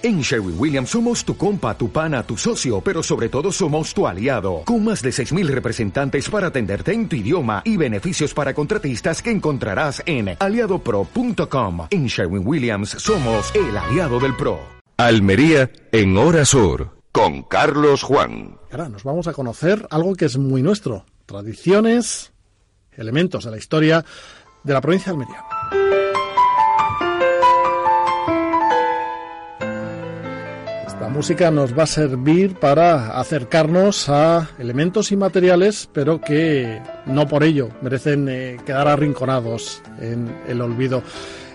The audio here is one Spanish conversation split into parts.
En Sherwin Williams somos tu compa, tu pana, tu socio, pero sobre todo somos tu aliado, con más de 6.000 representantes para atenderte en tu idioma y beneficios para contratistas que encontrarás en aliadopro.com. En Sherwin Williams somos el aliado del PRO. Almería en Hora Sur, con Carlos Juan. Ahora nos vamos a conocer algo que es muy nuestro, tradiciones, elementos de la historia de la provincia de Almería. La música nos va a servir para acercarnos a elementos inmateriales, pero que no por ello merecen eh, quedar arrinconados en el olvido.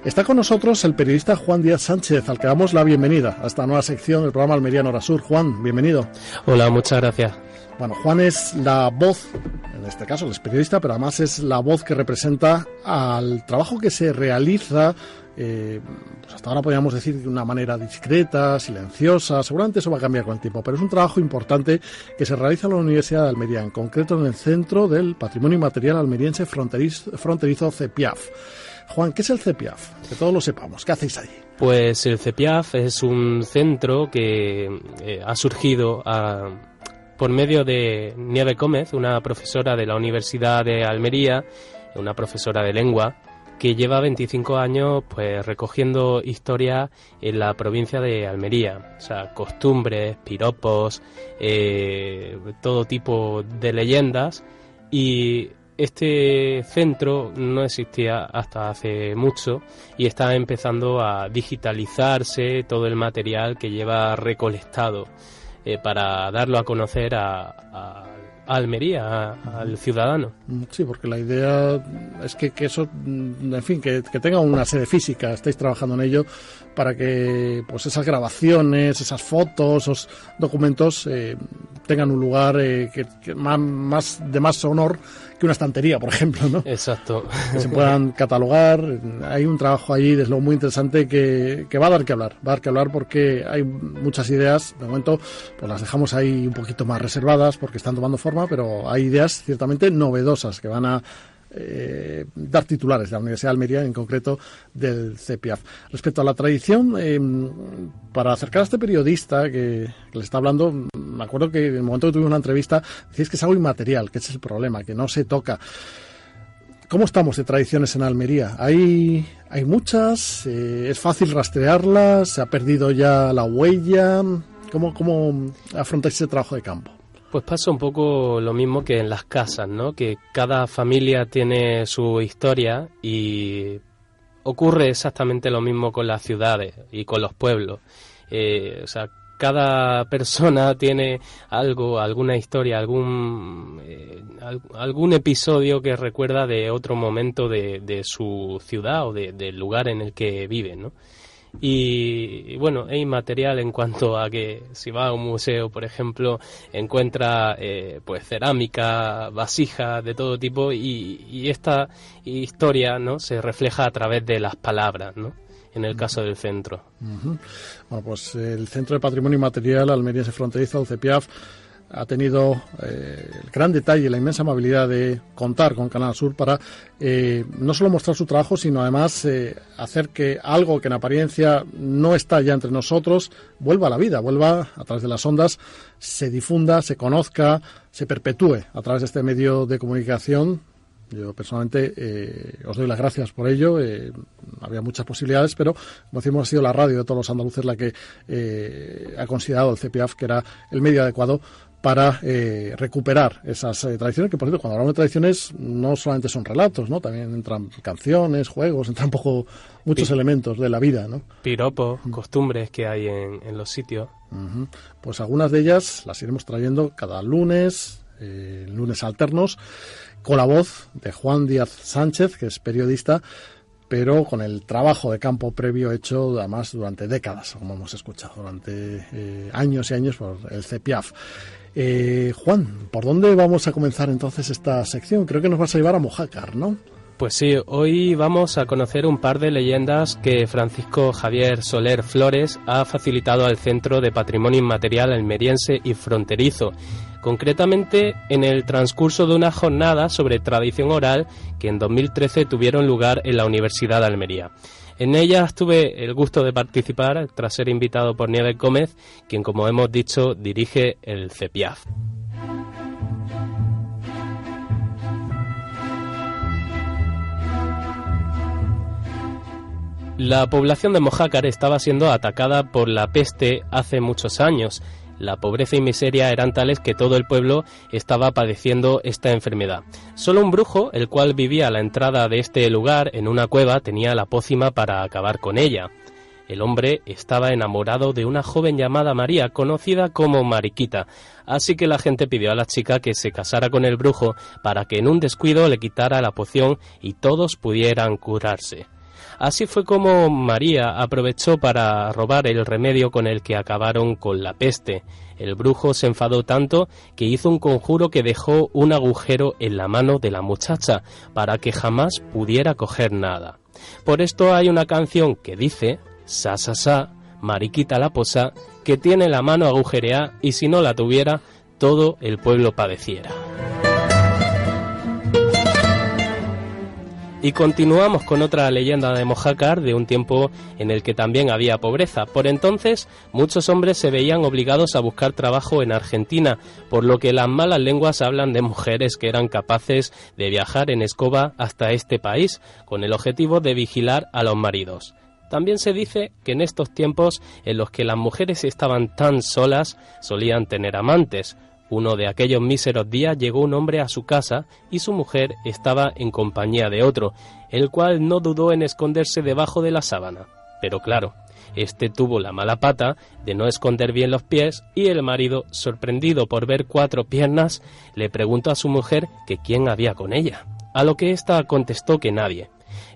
Está con nosotros el periodista Juan Díaz Sánchez, al que damos la bienvenida a esta nueva sección del programa Almeriano Hora Sur. Juan, bienvenido. Hola, muchas gracias. Bueno, Juan es la voz, en este caso es periodista, pero además es la voz que representa al trabajo que se realiza eh, pues hasta ahora podríamos decir de una manera discreta, silenciosa, seguramente eso va a cambiar con el tiempo, pero es un trabajo importante que se realiza en la Universidad de Almería, en concreto en el Centro del Patrimonio Inmaterial Almeriense Fronterizo, CEPIAF. Juan, ¿qué es el CEPIAF? Que todos lo sepamos. ¿Qué hacéis allí? Pues el CEPIAF es un centro que eh, ha surgido a, por medio de Nieve Gómez, una profesora de la Universidad de Almería, una profesora de lengua, que lleva 25 años pues recogiendo historia en la provincia de Almería, o sea, costumbres, piropos, eh, todo tipo de leyendas. Y este centro no existía hasta hace mucho y está empezando a digitalizarse todo el material que lleva recolectado eh, para darlo a conocer a Almería, al ciudadano. Sí, porque la idea es que, eso, en fin, que, tenga una sede física, estáis trabajando en ello para que pues esas grabaciones, esas fotos, esos documentos eh, tengan un lugar eh, que, más, de más honor que una estantería, por ejemplo, ¿no? Exacto. Que se puedan catalogar. Hay un trabajo ahí, desde luego, muy interesante que, que va a dar que hablar. Va a dar que hablar porque hay muchas ideas, de momento, pues las dejamos ahí un poquito más reservadas porque están tomando forma, pero hay ideas ciertamente novedosas que van a eh, dar titulares de la Universidad de Almería, en concreto del CEPIAF. Respecto a la tradición, eh, para acercar a este periodista que, le está hablando, me acuerdo que en el momento que tuvimos una entrevista, decís que es algo inmaterial, que es el problema, que no se toca. ¿Cómo estamos de tradiciones en Almería? ¿Hay, hay muchas? Eh, ¿Es fácil rastrearlas? ¿Se ha perdido ya la huella? ¿Cómo, cómo afrontáis ese trabajo de campo? Pues pasa un poco lo mismo que en las casas, ¿no? Que cada familia tiene su historia y ocurre exactamente lo mismo con las ciudades y con los pueblos. Eh, o sea, cada persona tiene algo, alguna historia, algún, eh, algún episodio que recuerda de otro momento de, de su ciudad o del lugar en el que vive, ¿no? Y, bueno, es inmaterial en cuanto a que si va a un museo, por ejemplo, encuentra eh, pues cerámica, vasijas de todo tipo y, esta historia no se refleja a través de las palabras, ¿no? En el caso del centro. Bueno, pues el Centro de Patrimonio Inmaterial Almería Fronterizo, el CEPIAF, ha tenido eh, el gran detalle, la inmensa amabilidad de contar con Canal Sur para eh, no solo mostrar su trabajo, sino además eh, hacer que algo que en apariencia no está ya entre nosotros vuelva a la vida, vuelva a través de las ondas, se difunda, se conozca, se perpetúe a través de este medio de comunicación yo personalmente os doy las gracias por ello. había muchas posibilidades, pero como decimos, ha sido la radio de todos los andaluces la que ha considerado el CPAF que era el medio adecuado para eh, recuperar esas eh, tradiciones, que por cierto, cuando hablamos de tradiciones no solamente son relatos, ¿no? También entran canciones, juegos, entran un poco muchos elementos de la vida, ¿no? Piropos, costumbres que hay en, los sitios. Pues algunas de ellas las iremos trayendo cada lunes, eh, lunes alternos, con la voz de Juan Díaz Sánchez, que es periodista, pero con el trabajo de campo previo hecho además durante décadas, como hemos escuchado, durante años y años por el CEPIAF. Eh, Juan, ¿por dónde vamos a comenzar entonces esta sección? Creo que nos vas a llevar a Mojácar, ¿no? Pues sí, hoy vamos a conocer un par de leyendas que Francisco Javier Soler Flores ha facilitado al Centro de Patrimonio Inmaterial Almeriense y Fronterizo, concretamente en el transcurso de una jornada sobre tradición oral que en 2013 tuvieron lugar en la Universidad de Almería. En ellas tuve el gusto de participar tras ser invitado por Nieves Gómez, quien como hemos dicho dirige el CEPIAF. La población de Mojácar estaba siendo atacada por la peste hace muchos años. La pobreza y miseria eran tales que todo el pueblo estaba padeciendo esta enfermedad. Solo un brujo, el cual vivía a la entrada de este lugar en una cueva, tenía la pócima para acabar con ella. El hombre estaba enamorado de una joven llamada María, conocida como Mariquita, así que la gente pidió a la chica que se casara con el brujo para que en un descuido le quitara la poción y todos pudieran curarse. Así fue como María aprovechó para robar el remedio con el que acabaron con la peste. El brujo se enfadó tanto que hizo un conjuro que dejó un agujero en la mano de la muchacha para que jamás pudiera coger nada. Por esto hay una canción que dice, sa sa sa, mariquita la posa, que tiene la mano agujereada y si no la tuviera, todo el pueblo padeciera. Y continuamos con otra leyenda de Mojácar de un tiempo en el que también había pobreza. Por entonces, muchos hombres se veían obligados a buscar trabajo en Argentina, por lo que las malas lenguas hablan de mujeres que eran capaces de viajar en escoba hasta este país, con el objetivo de vigilar a los maridos. También se dice que en estos tiempos en los que las mujeres estaban tan solas solían tener amantes, uno de aquellos míseros días llegó un hombre a su casa y su mujer estaba en compañía de otro, el cual no dudó en esconderse debajo de la sábana. Pero claro, este tuvo la mala pata de no esconder bien los pies y el marido, sorprendido por ver cuatro piernas, le preguntó a su mujer que quién había con ella, a lo que ésta contestó que nadie.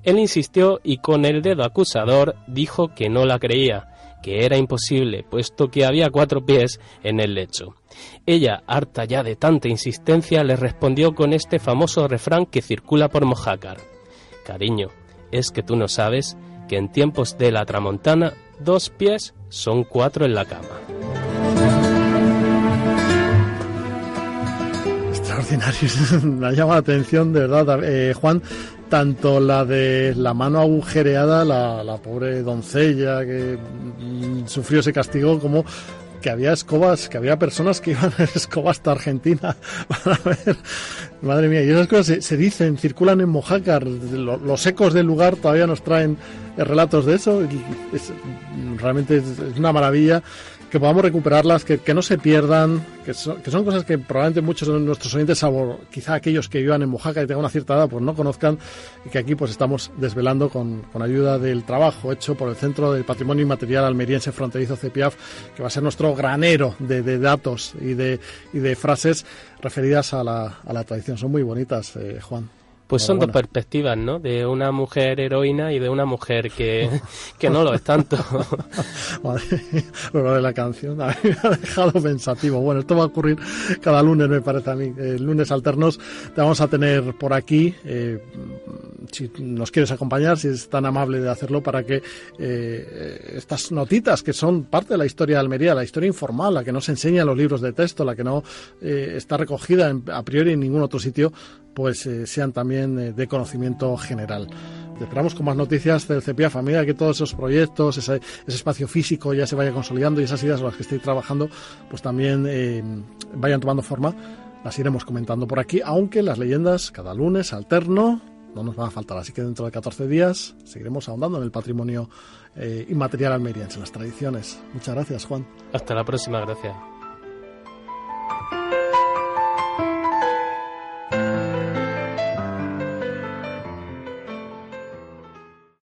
Él insistió y con el dedo acusador dijo que no la creía, que era imposible, puesto que había cuatro pies en el lecho. Ella, harta ya de tanta insistencia, le respondió con este famoso refrán que circula por Mojácar. Cariño, es que tú no sabes que en tiempos de la tramontana dos pies son cuatro en la cama. Extraordinario, me llama la atención, de verdad, eh, Juan, tanto la de la mano agujereada, la, la pobre doncella que mm, sufrió ese castigo, como que había escobas, que había personas que iban en escobas hasta Argentina para ver. Madre mía, y esas cosas se, dicen, circulan en Mojácar. los ecos del lugar todavía nos traen relatos de eso. Realmente es una maravilla que podamos recuperarlas, que, no se pierdan, que son, que son, cosas que probablemente muchos de nuestros oyentes, salvo quizá aquellos que vivan en Mojaca y tengan una cierta edad, pues no conozcan y que aquí pues estamos desvelando con, con ayuda del trabajo hecho por el Centro del Patrimonio Inmaterial Almeriense Fronterizo CEPIAF, que va a ser nuestro granero de, de datos y de, y de frases referidas a la, a la tradición. Son muy bonitas, eh, Juan. Pues son dos perspectivas, ¿no? De una mujer heroína y de una mujer que, que no lo es tanto. lo de la canción a mí me ha dejado pensativo. Bueno, esto va a ocurrir cada lunes, me parece a mí. El lunes alternos te vamos a tener por aquí. Eh, si nos quieres acompañar, si es tan amable de hacerlo, para que eh, estas notitas que son parte de la historia de Almería, la historia informal, la que no se enseña en los libros de texto, la que no eh, está recogida a priori en ningún otro sitio, pues eh, sean también eh, de conocimiento general. Esperamos con más noticias del CEPIA Familia, que todos esos proyectos, ese, espacio físico ya se vaya consolidando y esas ideas las que estoy trabajando, pues también eh, vayan tomando forma. Las iremos comentando por aquí, aunque las leyendas cada lunes alterno no nos van a faltar. Así que dentro de 14 días seguiremos ahondando en el patrimonio inmaterial almeriense, en las tradiciones. Muchas gracias, Juan. Hasta la próxima, gracias.